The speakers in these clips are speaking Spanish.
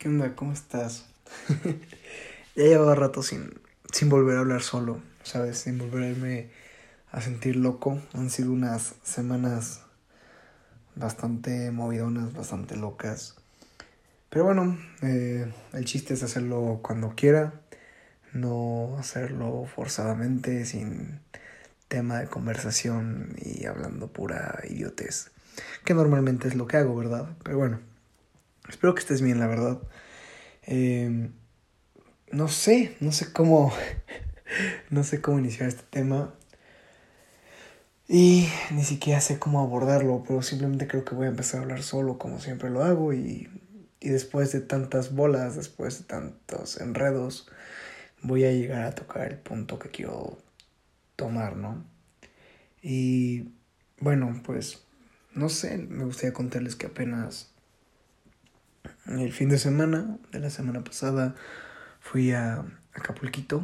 ¿Qué onda? ¿Cómo estás? ya llevaba rato sin, sin volver a hablar solo, ¿sabes? Sin volverme a sentir loco. Han sido unas semanas bastante movidonas, bastante locas. Pero bueno, eh, el chiste es hacerlo cuando quiera, no hacerlo forzadamente, sin tema de conversación y hablando pura idiotez. Que normalmente es lo que hago, ¿verdad? Pero bueno, espero que estés bien, la verdad. Eh, no sé, no sé cómo, no sé cómo iniciar este tema. Y ni siquiera sé cómo abordarlo, pero simplemente creo que voy a empezar a hablar solo como siempre lo hago y, y después de tantas bolas, después de tantos enredos, voy a llegar a tocar el punto que quiero tomar, ¿no? Y bueno, pues no sé, me gustaría contarles que apenas el fin de semana de la semana pasada fui a Acapulquito.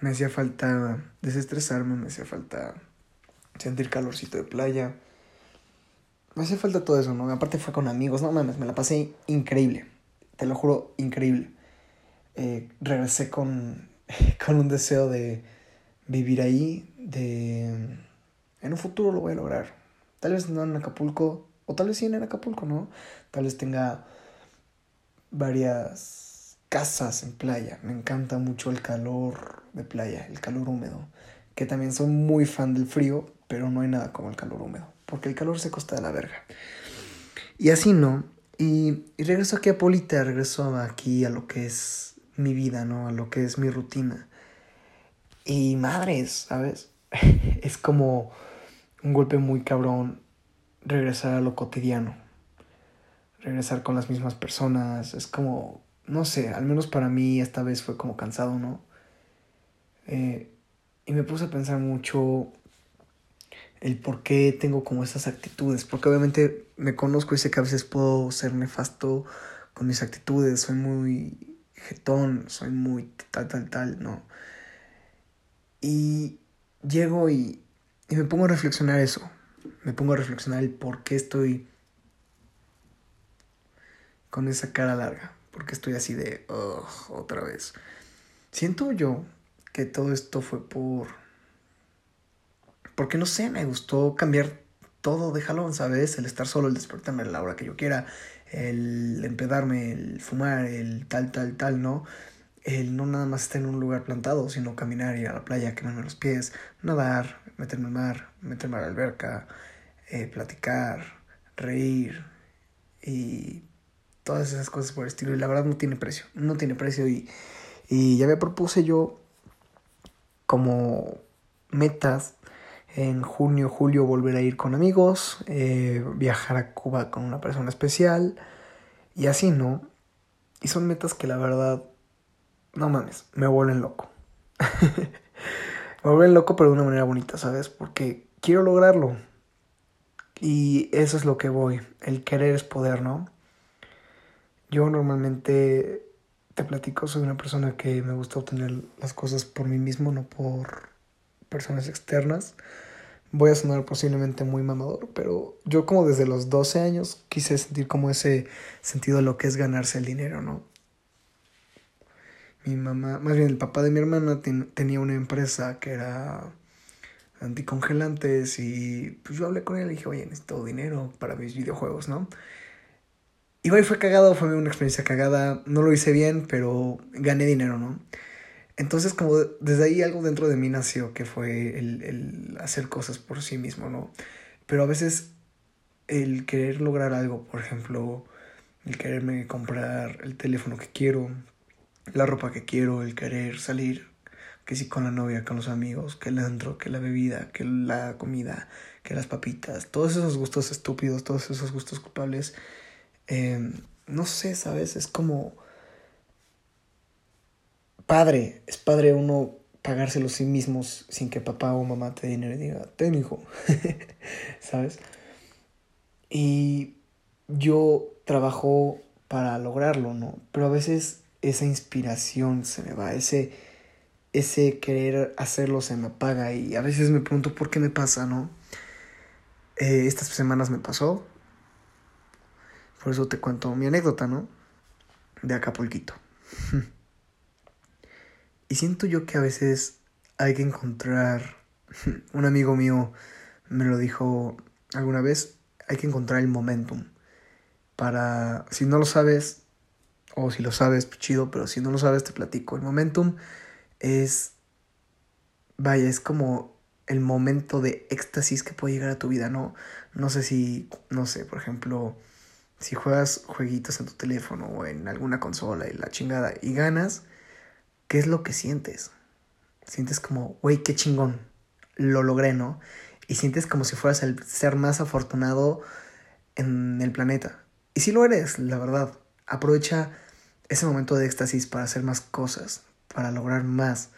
Me hacía falta desestresarme, me hacía falta sentir calorcito de playa. Me hacía falta todo eso, ¿no? Aparte fue con amigos, no mames, me la pasé increíble. Te lo juro, increíble. Eh, regresé con, con un deseo de vivir ahí, de... En un futuro lo voy a lograr. Tal vez no en Acapulco, o tal vez sí en Acapulco, ¿no? Tal vez tenga varias casas en playa. Me encanta mucho el calor de playa, el calor húmedo. Que también soy muy fan del frío, pero no hay nada como el calor húmedo. Porque el calor se costa de la verga. Y así no. Y, y regreso aquí a Polita, regreso aquí a lo que es mi vida, ¿no? A lo que es mi rutina. Y madres, ¿sabes? es como un golpe muy cabrón regresar a lo cotidiano. Regresar con las mismas personas. Es como, no sé, al menos para mí esta vez fue como cansado, ¿no? Eh, y me puse a pensar mucho el por qué tengo como esas actitudes. Porque obviamente me conozco y sé que a veces puedo ser nefasto con mis actitudes. Soy muy jetón, soy muy tal, tal, tal, ¿no? Y llego y, y me pongo a reflexionar eso. Me pongo a reflexionar el por qué estoy con esa cara larga. Por qué estoy así de, otra vez. Siento yo que todo esto fue por... Porque no sé, me gustó cambiar todo de jalón, ¿sabes? El estar solo, el despertarme a la hora que yo quiera, el empedarme, el fumar, el tal, tal, tal, ¿no? El no nada más estar en un lugar plantado, sino caminar, ir a la playa, quemarme los pies, nadar, meterme al mar, meterme a la alberca, eh, platicar, reír y todas esas cosas por el estilo. Y la verdad no tiene precio, no tiene precio. Y, y ya me propuse yo como metas en junio, julio volver a ir con amigos, eh, viajar a Cuba con una persona especial y así, ¿no? Y son metas que la verdad no mames, me vuelven loco. me vuelven loco, pero de una manera bonita, ¿sabes? Porque quiero lograrlo. Y eso es lo que voy. El querer es poder, ¿no? Yo normalmente te platico, soy una persona que me gusta obtener las cosas por mí mismo, no por personas externas. Voy a sonar posiblemente muy mamador, pero yo como desde los 12 años quise sentir como ese sentido de lo que es ganarse el dinero, ¿no? Mi mamá, más bien el papá de mi hermana tenía una empresa que era anticongelantes y pues yo hablé con él y dije, oye, necesito dinero para mis videojuegos, ¿no? Igual fue cagado, fue una experiencia cagada, no lo hice bien, pero gané dinero, ¿no? Entonces como desde ahí algo dentro de mí nació, que fue el, el hacer cosas por sí mismo, ¿no? Pero a veces el querer lograr algo, por ejemplo, el quererme comprar el teléfono que quiero, la ropa que quiero, el querer salir, que si con la novia, con los amigos, que el antro, que la bebida, que la comida, que las papitas, todos esos gustos estúpidos, todos esos gustos culpables, eh, no sé, ¿sabes? Es como padre, es padre uno pagárselo sí mismos sin que papá o mamá te dinero y diga, ten hijo, ¿sabes? Y yo trabajo para lograrlo, ¿no? Pero a veces esa inspiración se me va, ese, ese querer hacerlo se me apaga y a veces me pregunto por qué me pasa, ¿no? Eh, estas semanas me pasó. Por eso te cuento mi anécdota, ¿no? De Acapulquito. y siento yo que a veces hay que encontrar, un amigo mío me lo dijo alguna vez, hay que encontrar el momentum para, si no lo sabes, o si lo sabes, pues chido, pero si no lo sabes, te platico. El momentum es, vaya, es como el momento de éxtasis que puede llegar a tu vida, ¿no? No sé si, no sé, por ejemplo, si juegas jueguitos en tu teléfono o en alguna consola y la chingada y ganas, ¿qué es lo que sientes? Sientes como, güey, qué chingón, lo logré, ¿no? Y sientes como si fueras el ser más afortunado en el planeta. Y si lo eres, la verdad. Aprovecha ese momento de éxtasis para hacer más cosas, para lograr más.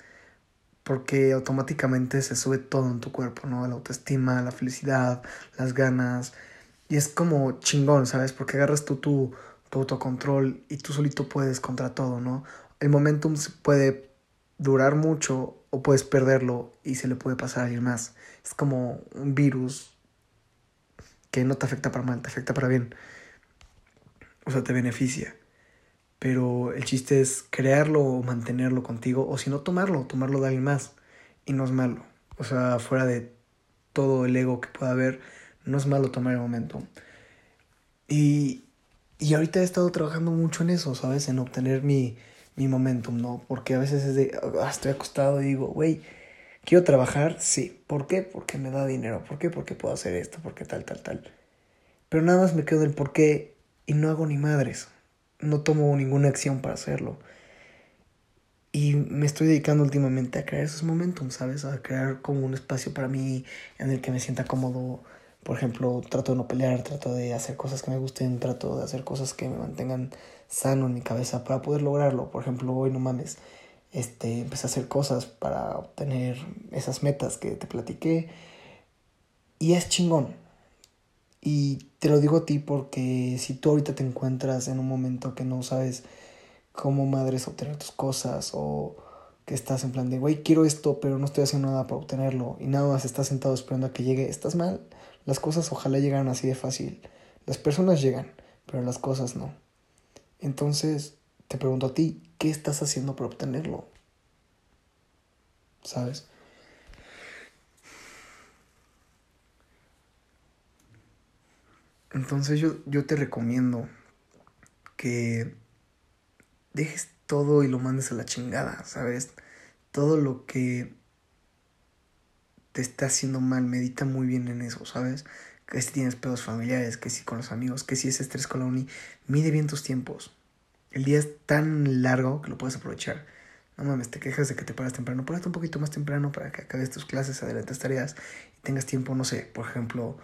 Porque automáticamente se sube todo en tu cuerpo, ¿no? La autoestima, la felicidad, las ganas. Y es como chingón, ¿sabes? Porque agarras tú tu, tu autocontrol y tú solito puedes contra todo, ¿no? El momentum puede durar mucho o puedes perderlo y se le puede pasar a alguien más. Es como un virus que no te afecta para mal, te afecta para bien o sea, te beneficia. Pero el chiste es crearlo o mantenerlo contigo, o si no tomarlo, tomarlo de alguien más. Y no es malo. O sea, fuera de todo el ego que pueda haber, no es malo tomar el momento. Y, y ahorita he estado trabajando mucho en eso, ¿sabes? En obtener mi, mi momentum, ¿no? Porque a veces es de, ah, estoy acostado y digo, güey, quiero trabajar, sí. ¿Por qué? Porque me da dinero. ¿Por qué? Porque puedo hacer esto, porque tal, tal, tal. Pero nada más me quedo del por qué y no hago ni madres. No tomo ninguna acción para hacerlo. Y me estoy dedicando últimamente a crear esos momentos, ¿sabes? A crear como un espacio para mí en el que me sienta cómodo. Por ejemplo, trato de no pelear, trato de hacer cosas que me gusten, trato de hacer cosas que me mantengan sano en mi cabeza para poder lograrlo. Por ejemplo, hoy no mames, este, empecé a hacer cosas para obtener esas metas que te platiqué. Y es chingón, y te lo digo a ti porque si tú ahorita te encuentras en un momento que no sabes cómo madres obtener tus cosas o que estás en plan de, güey, quiero esto, pero no estoy haciendo nada para obtenerlo y nada más estás sentado esperando a que llegue, estás mal. Las cosas ojalá llegaran así de fácil. Las personas llegan, pero las cosas no. Entonces, te pregunto a ti, ¿qué estás haciendo para obtenerlo? ¿Sabes? Entonces yo, yo te recomiendo que dejes todo y lo mandes a la chingada, ¿sabes? Todo lo que te está haciendo mal, medita muy bien en eso, ¿sabes? Que si tienes pedos familiares, que si con los amigos, que si es estrés con la uni, mide bien tus tiempos. El día es tan largo que lo puedes aprovechar. No mames, te quejas de que te paras temprano. Ponete un poquito más temprano para que acabes tus clases, adelantes tareas y tengas tiempo, no sé, por ejemplo,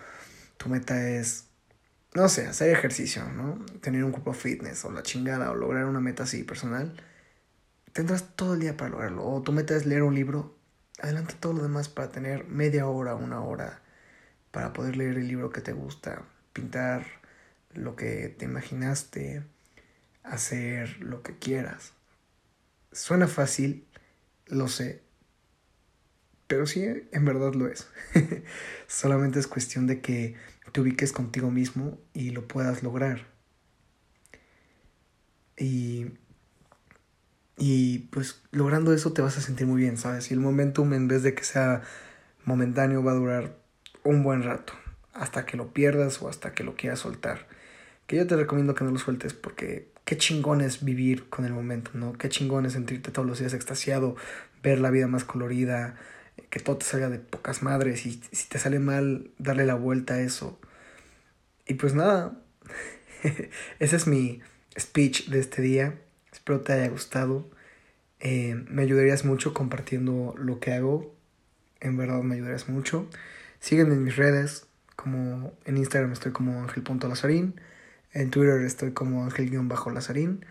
tu meta es no sé, hacer ejercicio, ¿no? Tener un cuerpo fitness o la chingada o lograr una meta así personal, tendrás todo el día para lograrlo. O tu meta es leer un libro, adelante todo lo demás para tener media hora, una hora, para poder leer el libro que te gusta, pintar lo que te imaginaste, hacer lo que quieras. Suena fácil, lo sé, pero sí, en verdad lo es. Solamente es cuestión de que te ubiques contigo mismo y lo puedas lograr. Y, y pues logrando eso te vas a sentir muy bien, ¿sabes? Y el momentum en vez de que sea momentáneo va a durar un buen rato, hasta que lo pierdas o hasta que lo quieras soltar. Que yo te recomiendo que no lo sueltes porque qué chingón es vivir con el momento, ¿no? Qué chingón es sentirte todos los días extasiado, ver la vida más colorida, que todo te salga de pocas madres y si te sale mal, darle la vuelta a eso. Y pues nada, ese es mi speech de este día. Espero te haya gustado. Eh, me ayudarías mucho compartiendo lo que hago. En verdad me ayudarías mucho. Sígueme en mis redes. Como en Instagram estoy como ángel.lazarín. En Twitter estoy como ángel-lazarín.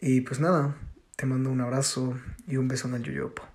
Y pues nada, te mando un abrazo y un beso en el yoyopo.